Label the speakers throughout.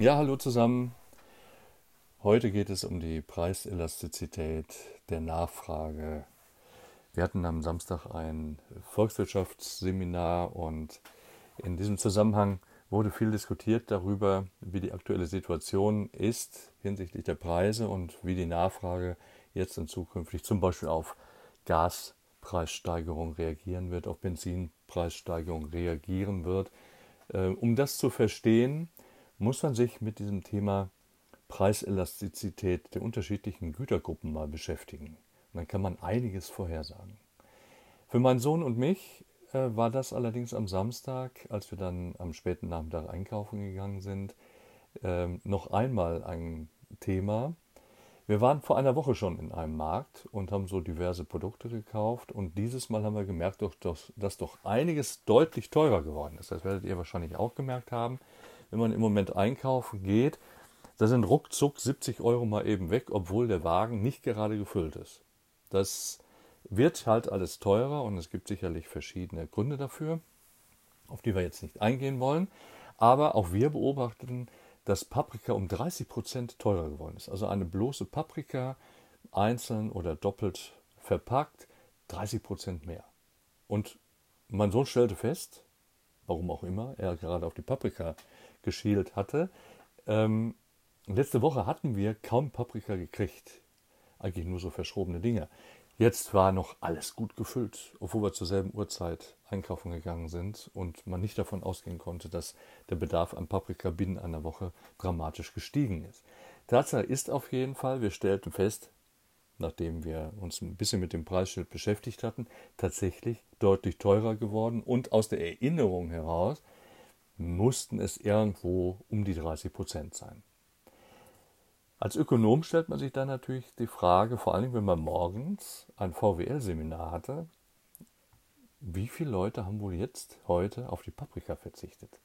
Speaker 1: Ja, hallo zusammen. Heute geht es um die Preiselastizität der Nachfrage. Wir hatten am Samstag ein Volkswirtschaftsseminar und in diesem Zusammenhang wurde viel diskutiert darüber, wie die aktuelle Situation ist hinsichtlich der Preise und wie die Nachfrage jetzt und zukünftig zum Beispiel auf Gaspreissteigerung reagieren wird, auf Benzinpreissteigerung reagieren wird. Äh, um das zu verstehen, muss man sich mit diesem Thema Preiselastizität der unterschiedlichen Gütergruppen mal beschäftigen. Und dann kann man einiges vorhersagen. Für meinen Sohn und mich äh, war das allerdings am Samstag, als wir dann am späten Nachmittag einkaufen gegangen sind, äh, noch einmal ein Thema. Wir waren vor einer Woche schon in einem Markt und haben so diverse Produkte gekauft und dieses Mal haben wir gemerkt, dass doch einiges deutlich teurer geworden ist. Das werdet ihr wahrscheinlich auch gemerkt haben wenn man im Moment einkaufen geht, da sind ruckzuck 70 Euro mal eben weg, obwohl der Wagen nicht gerade gefüllt ist. Das wird halt alles teurer und es gibt sicherlich verschiedene Gründe dafür, auf die wir jetzt nicht eingehen wollen. Aber auch wir beobachten, dass Paprika um 30 Prozent teurer geworden ist. Also eine bloße Paprika, einzeln oder doppelt verpackt, 30 Prozent mehr. Und mein Sohn stellte fest, warum auch immer, er gerade auf die Paprika geschielt hatte. Ähm, letzte Woche hatten wir kaum Paprika gekriegt. Eigentlich nur so verschrobene Dinge. Jetzt war noch alles gut gefüllt, obwohl wir zur selben Uhrzeit einkaufen gegangen sind und man nicht davon ausgehen konnte, dass der Bedarf an Paprika binnen einer Woche dramatisch gestiegen ist. Tatsache ist auf jeden Fall, wir stellten fest, nachdem wir uns ein bisschen mit dem Preisschild beschäftigt hatten, tatsächlich deutlich teurer geworden und aus der Erinnerung heraus mussten es irgendwo um die 30 Prozent sein. Als Ökonom stellt man sich dann natürlich die Frage, vor allem wenn man morgens ein VWL-Seminar hatte, wie viele Leute haben wohl jetzt heute auf die Paprika verzichtet?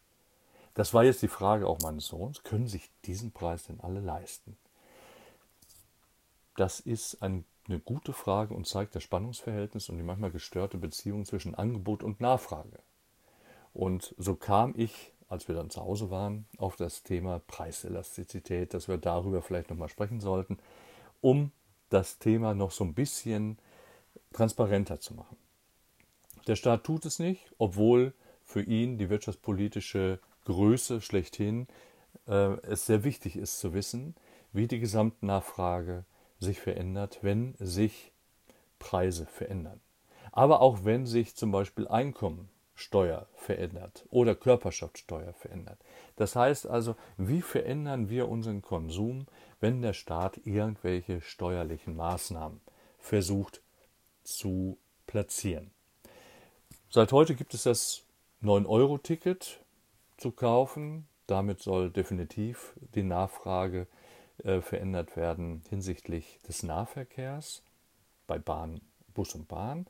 Speaker 1: Das war jetzt die Frage auch meines Sohns, können sich diesen Preis denn alle leisten? Das ist eine gute Frage und zeigt das Spannungsverhältnis und die manchmal gestörte Beziehung zwischen Angebot und Nachfrage. Und so kam ich, als wir dann zu Hause waren, auf das Thema Preiselastizität, dass wir darüber vielleicht nochmal sprechen sollten, um das Thema noch so ein bisschen transparenter zu machen. Der Staat tut es nicht, obwohl für ihn die wirtschaftspolitische Größe schlechthin äh, es sehr wichtig ist zu wissen, wie die Gesamtnachfrage sich verändert, wenn sich Preise verändern. Aber auch wenn sich zum Beispiel Einkommen Steuer verändert oder Körperschaftssteuer verändert. Das heißt also, wie verändern wir unseren Konsum, wenn der Staat irgendwelche steuerlichen Maßnahmen versucht zu platzieren. Seit heute gibt es das 9-Euro-Ticket zu kaufen. Damit soll definitiv die Nachfrage äh, verändert werden hinsichtlich des Nahverkehrs bei Bahn, Bus und Bahn.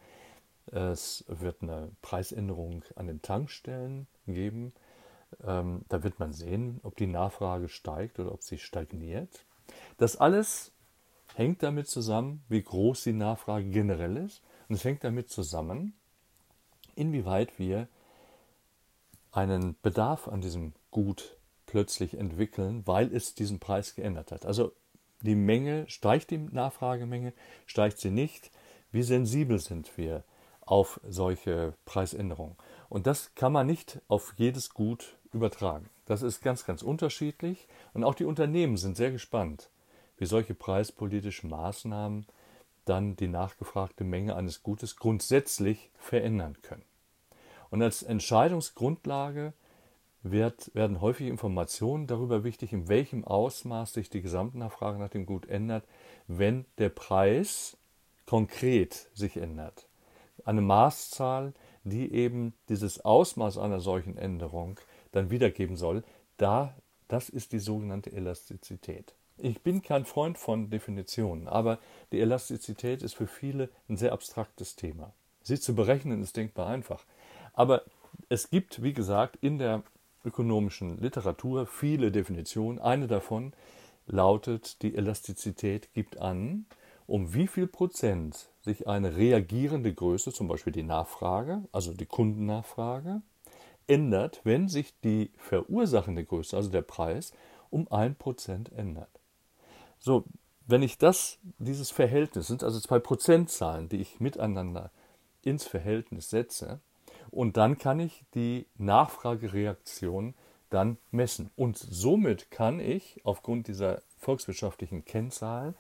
Speaker 1: Es wird eine Preisänderung an den Tankstellen geben. Ähm, da wird man sehen, ob die Nachfrage steigt oder ob sie stagniert. Das alles hängt damit zusammen, wie groß die Nachfrage generell ist. Und es hängt damit zusammen, inwieweit wir einen Bedarf an diesem Gut plötzlich entwickeln, weil es diesen Preis geändert hat. Also die Menge, steigt die Nachfragemenge, steigt sie nicht? Wie sensibel sind wir auf solche Preisänderungen. Und das kann man nicht auf jedes Gut übertragen. Das ist ganz, ganz unterschiedlich. Und auch die Unternehmen sind sehr gespannt, wie solche preispolitischen Maßnahmen dann die nachgefragte Menge eines Gutes grundsätzlich verändern können. Und als Entscheidungsgrundlage wird, werden häufig Informationen darüber wichtig, in welchem Ausmaß sich die Gesamtnachfrage nach dem Gut ändert, wenn der Preis konkret sich ändert eine Maßzahl, die eben dieses Ausmaß einer solchen Änderung dann wiedergeben soll, da, das ist die sogenannte Elastizität. Ich bin kein Freund von Definitionen, aber die Elastizität ist für viele ein sehr abstraktes Thema. Sie zu berechnen ist denkbar einfach. Aber es gibt, wie gesagt, in der ökonomischen Literatur viele Definitionen. Eine davon lautet, die Elastizität gibt an, um wie viel Prozent sich eine reagierende Größe, zum Beispiel die Nachfrage, also die Kundennachfrage, ändert, wenn sich die verursachende Größe, also der Preis, um 1% ändert. So, wenn ich das, dieses Verhältnis, sind also zwei Prozentzahlen, die ich miteinander ins Verhältnis setze, und dann kann ich die Nachfragereaktion dann messen. Und somit kann ich aufgrund dieser volkswirtschaftlichen Kennzahlen,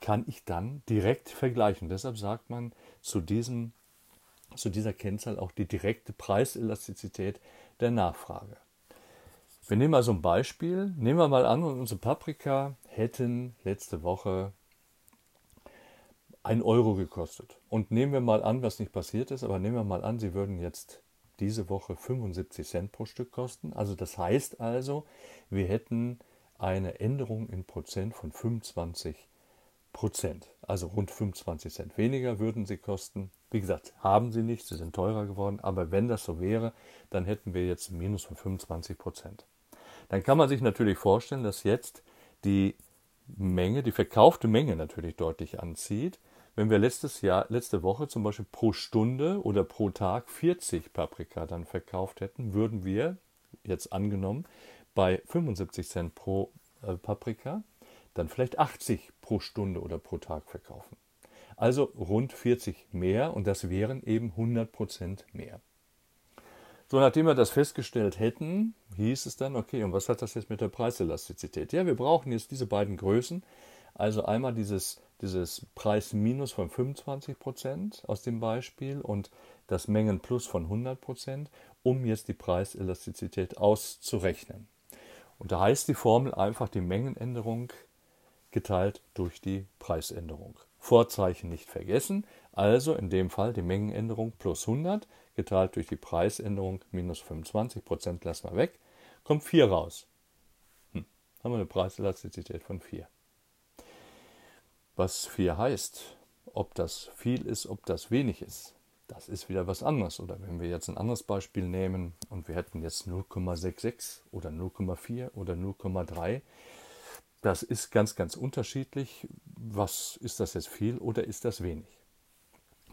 Speaker 1: kann ich dann direkt vergleichen. Deshalb sagt man zu, diesem, zu dieser Kennzahl auch die direkte Preiselastizität der Nachfrage. Wir nehmen mal so ein Beispiel. Nehmen wir mal an, unsere Paprika hätten letzte Woche 1 Euro gekostet. Und nehmen wir mal an, was nicht passiert ist, aber nehmen wir mal an, sie würden jetzt diese Woche 75 Cent pro Stück kosten. Also das heißt also, wir hätten eine Änderung in Prozent von 25 Prozent. Also rund 25 Cent weniger würden sie kosten. Wie gesagt, haben sie nicht, sie sind teurer geworden, aber wenn das so wäre, dann hätten wir jetzt ein Minus von 25 Prozent. Dann kann man sich natürlich vorstellen, dass jetzt die Menge, die verkaufte Menge natürlich deutlich anzieht. Wenn wir letztes Jahr, letzte Woche zum Beispiel pro Stunde oder pro Tag 40 Paprika dann verkauft hätten, würden wir, jetzt angenommen, bei 75 Cent pro äh, Paprika dann vielleicht 80 pro Stunde oder pro Tag verkaufen. Also rund 40 mehr und das wären eben 100 Prozent mehr. So, nachdem wir das festgestellt hätten, hieß es dann, okay, und was hat das jetzt mit der Preiselastizität? Ja, wir brauchen jetzt diese beiden Größen. Also einmal dieses, dieses Preisminus von 25 Prozent aus dem Beispiel und das Mengenplus von 100 Prozent, um jetzt die Preiselastizität auszurechnen. Und da heißt die Formel einfach die Mengenänderung geteilt durch die Preisänderung. Vorzeichen nicht vergessen, also in dem Fall die Mengenänderung plus 100 geteilt durch die Preisänderung minus 25 Prozent lassen wir weg, kommt 4 raus. Hm, haben wir eine Preiselastizität von 4. Was 4 heißt, ob das viel ist, ob das wenig ist, das ist wieder was anderes. Oder wenn wir jetzt ein anderes Beispiel nehmen und wir hätten jetzt 0,66 oder 0,4 oder 0,3, das ist ganz, ganz unterschiedlich. Was ist das jetzt viel oder ist das wenig?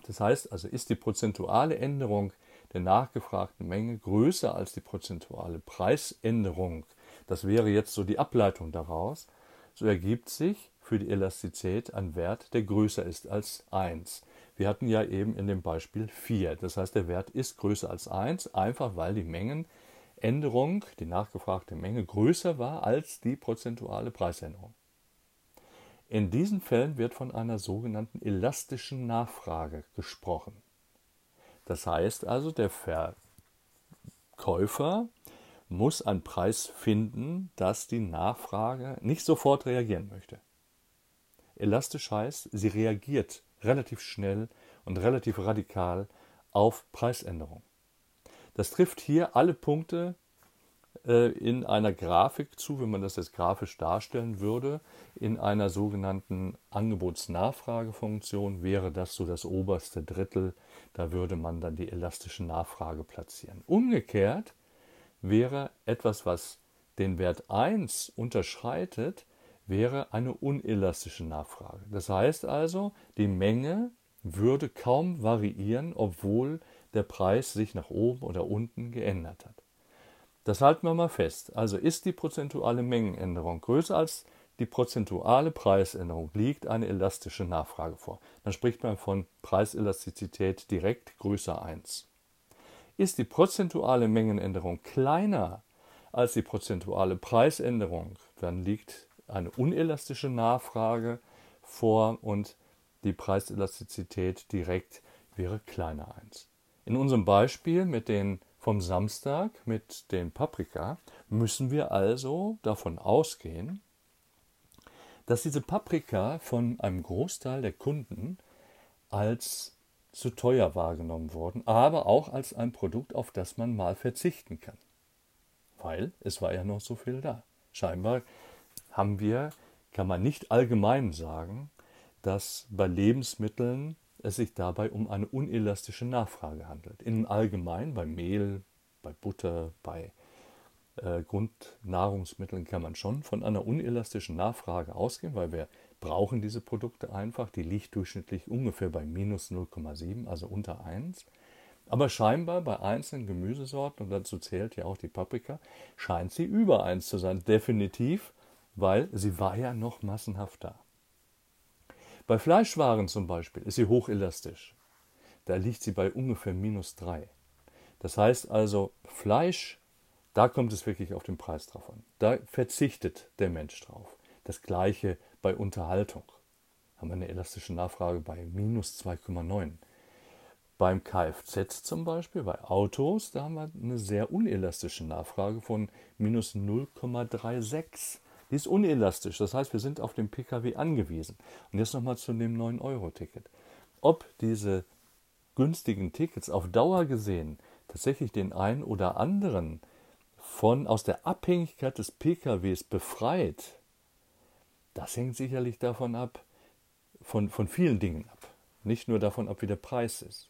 Speaker 1: Das heißt also, ist die prozentuale Änderung der nachgefragten Menge größer als die prozentuale Preisänderung, das wäre jetzt so die Ableitung daraus, so ergibt sich für die Elastizität ein Wert, der größer ist als 1. Wir hatten ja eben in dem Beispiel 4. Das heißt, der Wert ist größer als 1, einfach weil die Mengenänderung, die nachgefragte Menge, größer war als die prozentuale Preisänderung. In diesen Fällen wird von einer sogenannten elastischen Nachfrage gesprochen. Das heißt also, der Verkäufer muss einen Preis finden, dass die Nachfrage nicht sofort reagieren möchte. Elastisch heißt, sie reagiert relativ schnell und relativ radikal auf Preisänderungen. Das trifft hier alle Punkte äh, in einer Grafik zu, wenn man das jetzt grafisch darstellen würde. In einer sogenannten Angebotsnachfragefunktion wäre das so das oberste Drittel. Da würde man dann die elastische Nachfrage platzieren. Umgekehrt wäre etwas, was den Wert 1 unterschreitet, wäre eine unelastische Nachfrage. Das heißt also, die Menge würde kaum variieren, obwohl der Preis sich nach oben oder unten geändert hat. Das halten wir mal fest. Also ist die prozentuale Mengenänderung größer als die prozentuale Preisänderung, liegt eine elastische Nachfrage vor. Dann spricht man von Preiselastizität direkt größer 1. Ist die prozentuale Mengenänderung kleiner als die prozentuale Preisänderung, dann liegt eine unelastische Nachfrage vor und die Preiselastizität direkt wäre kleiner 1. In unserem Beispiel mit den vom Samstag mit den Paprika müssen wir also davon ausgehen, dass diese Paprika von einem Großteil der Kunden als zu teuer wahrgenommen wurden, aber auch als ein Produkt, auf das man mal verzichten kann. Weil es war ja noch so viel da. Scheinbar haben wir, kann man nicht allgemein sagen, dass bei Lebensmitteln es sich dabei um eine unelastische Nachfrage handelt. In allgemein bei Mehl, bei Butter, bei äh, Grundnahrungsmitteln kann man schon von einer unelastischen Nachfrage ausgehen, weil wir brauchen diese Produkte einfach. Die liegt durchschnittlich ungefähr bei minus 0,7, also unter 1. Aber scheinbar bei einzelnen Gemüsesorten, und dazu zählt ja auch die Paprika, scheint sie über 1 zu sein. Definitiv, weil sie war ja noch massenhaft da. Bei Fleischwaren zum Beispiel ist sie hochelastisch. Da liegt sie bei ungefähr minus 3. Das heißt also, Fleisch, da kommt es wirklich auf den Preis drauf an. Da verzichtet der Mensch drauf. Das gleiche bei Unterhaltung. Haben wir eine elastische Nachfrage bei minus 2,9. Beim Kfz zum Beispiel, bei Autos, da haben wir eine sehr unelastische Nachfrage von minus 0,36. Die ist unelastisch, das heißt, wir sind auf den Pkw angewiesen. Und jetzt nochmal zu dem 9-Euro-Ticket. Ob diese günstigen Tickets auf Dauer gesehen tatsächlich den einen oder anderen von aus der Abhängigkeit des PKWs befreit, das hängt sicherlich davon ab, von, von vielen Dingen ab. Nicht nur davon ab, wie der Preis ist.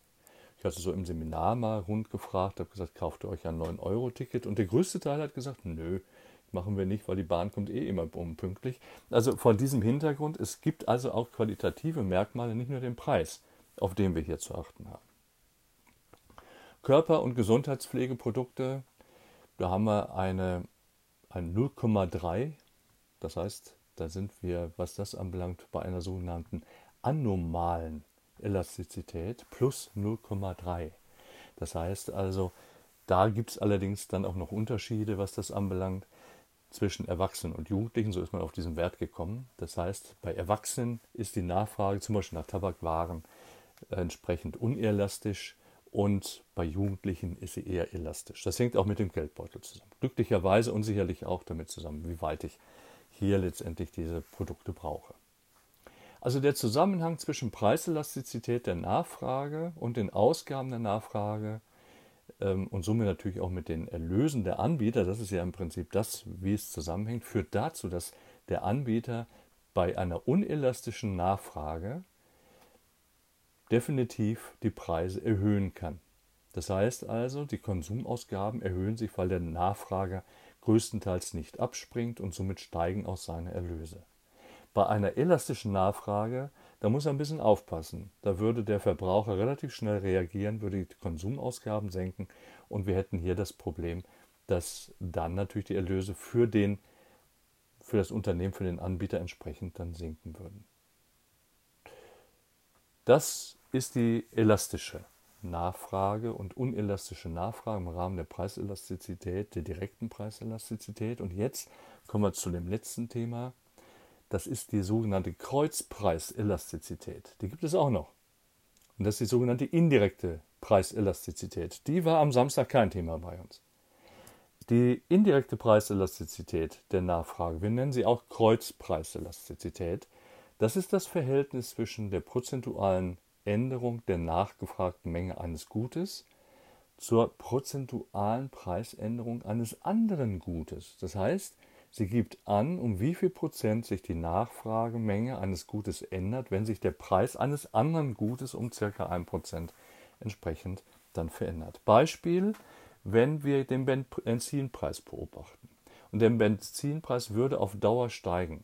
Speaker 1: Ich hatte so im Seminar mal rund gefragt, habe gesagt, kauft ihr euch ein 9-Euro-Ticket? Und der größte Teil hat gesagt, nö, machen wir nicht, weil die Bahn kommt eh immer unpünktlich. Also von diesem Hintergrund, es gibt also auch qualitative Merkmale, nicht nur den Preis, auf den wir hier zu achten haben. Körper- und Gesundheitspflegeprodukte, da haben wir eine, ein 0,3, das heißt, da sind wir, was das anbelangt, bei einer sogenannten anormalen Elastizität plus 0,3. Das heißt also, da gibt es allerdings dann auch noch Unterschiede, was das anbelangt, zwischen Erwachsenen und Jugendlichen. So ist man auf diesen Wert gekommen. Das heißt, bei Erwachsenen ist die Nachfrage zum Beispiel nach Tabakwaren entsprechend unelastisch und bei Jugendlichen ist sie eher elastisch. Das hängt auch mit dem Geldbeutel zusammen. Glücklicherweise und sicherlich auch damit zusammen, wie weit ich hier letztendlich diese Produkte brauche. Also der Zusammenhang zwischen Preiselastizität der Nachfrage und den Ausgaben der Nachfrage und somit natürlich auch mit den Erlösen der Anbieter, das ist ja im Prinzip das, wie es zusammenhängt, führt dazu, dass der Anbieter bei einer unelastischen Nachfrage definitiv die Preise erhöhen kann. Das heißt also, die Konsumausgaben erhöhen sich, weil der Nachfrager größtenteils nicht abspringt und somit steigen auch seine Erlöse. Bei einer elastischen Nachfrage, da muss er ein bisschen aufpassen. Da würde der Verbraucher relativ schnell reagieren, würde die Konsumausgaben senken und wir hätten hier das Problem, dass dann natürlich die Erlöse für den für das Unternehmen, für den Anbieter entsprechend dann sinken würden. Das ist die elastische Nachfrage und unelastische Nachfrage im Rahmen der Preiselastizität, der direkten Preiselastizität. Und jetzt kommen wir zu dem letzten Thema. Das ist die sogenannte Kreuzpreiselastizität. Die gibt es auch noch. Und das ist die sogenannte indirekte Preiselastizität. Die war am Samstag kein Thema bei uns. Die indirekte Preiselastizität der Nachfrage, wir nennen sie auch Kreuzpreiselastizität, das ist das Verhältnis zwischen der prozentualen Änderung der nachgefragten Menge eines Gutes zur prozentualen Preisänderung eines anderen Gutes. Das heißt, sie gibt an, um wie viel Prozent sich die Nachfragemenge eines Gutes ändert, wenn sich der Preis eines anderen Gutes um circa ein Prozent entsprechend dann verändert. Beispiel, wenn wir den Benzinpreis beobachten und der Benzinpreis würde auf Dauer steigen,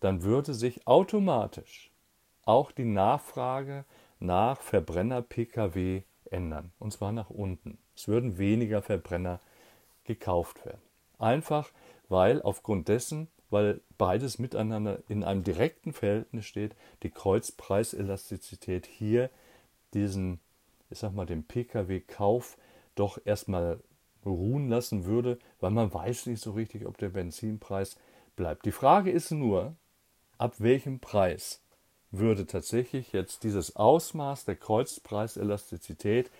Speaker 1: dann würde sich automatisch auch die Nachfrage nach Verbrenner-Pkw ändern. Und zwar nach unten. Es würden weniger Verbrenner gekauft werden. Einfach, weil aufgrund dessen, weil beides miteinander in einem direkten Verhältnis steht, die Kreuzpreiselastizität hier diesen, ich sag mal, den Pkw-Kauf doch erstmal ruhen lassen würde, weil man weiß nicht so richtig, ob der Benzinpreis bleibt. Die Frage ist nur, ab welchem Preis würde tatsächlich jetzt dieses Ausmaß der Kreuzpreiselastizität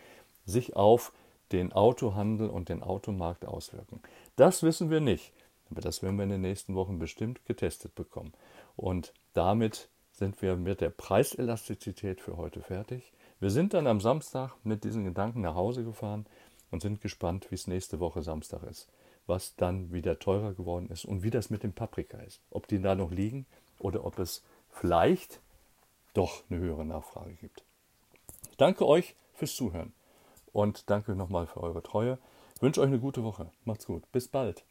Speaker 1: sich auf den Autohandel und den Automarkt auswirken. Das wissen wir nicht, aber das werden wir in den nächsten Wochen bestimmt getestet bekommen. Und damit sind wir mit der Preiselastizität für heute fertig. Wir sind dann am Samstag mit diesen Gedanken nach Hause gefahren und sind gespannt, wie es nächste Woche Samstag ist, was dann wieder teurer geworden ist und wie das mit dem Paprika ist. Ob die da noch liegen oder ob es vielleicht doch eine höhere Nachfrage gibt. Ich danke euch fürs Zuhören und danke nochmal für eure Treue. Ich wünsche euch eine gute Woche. Macht's gut. Bis bald.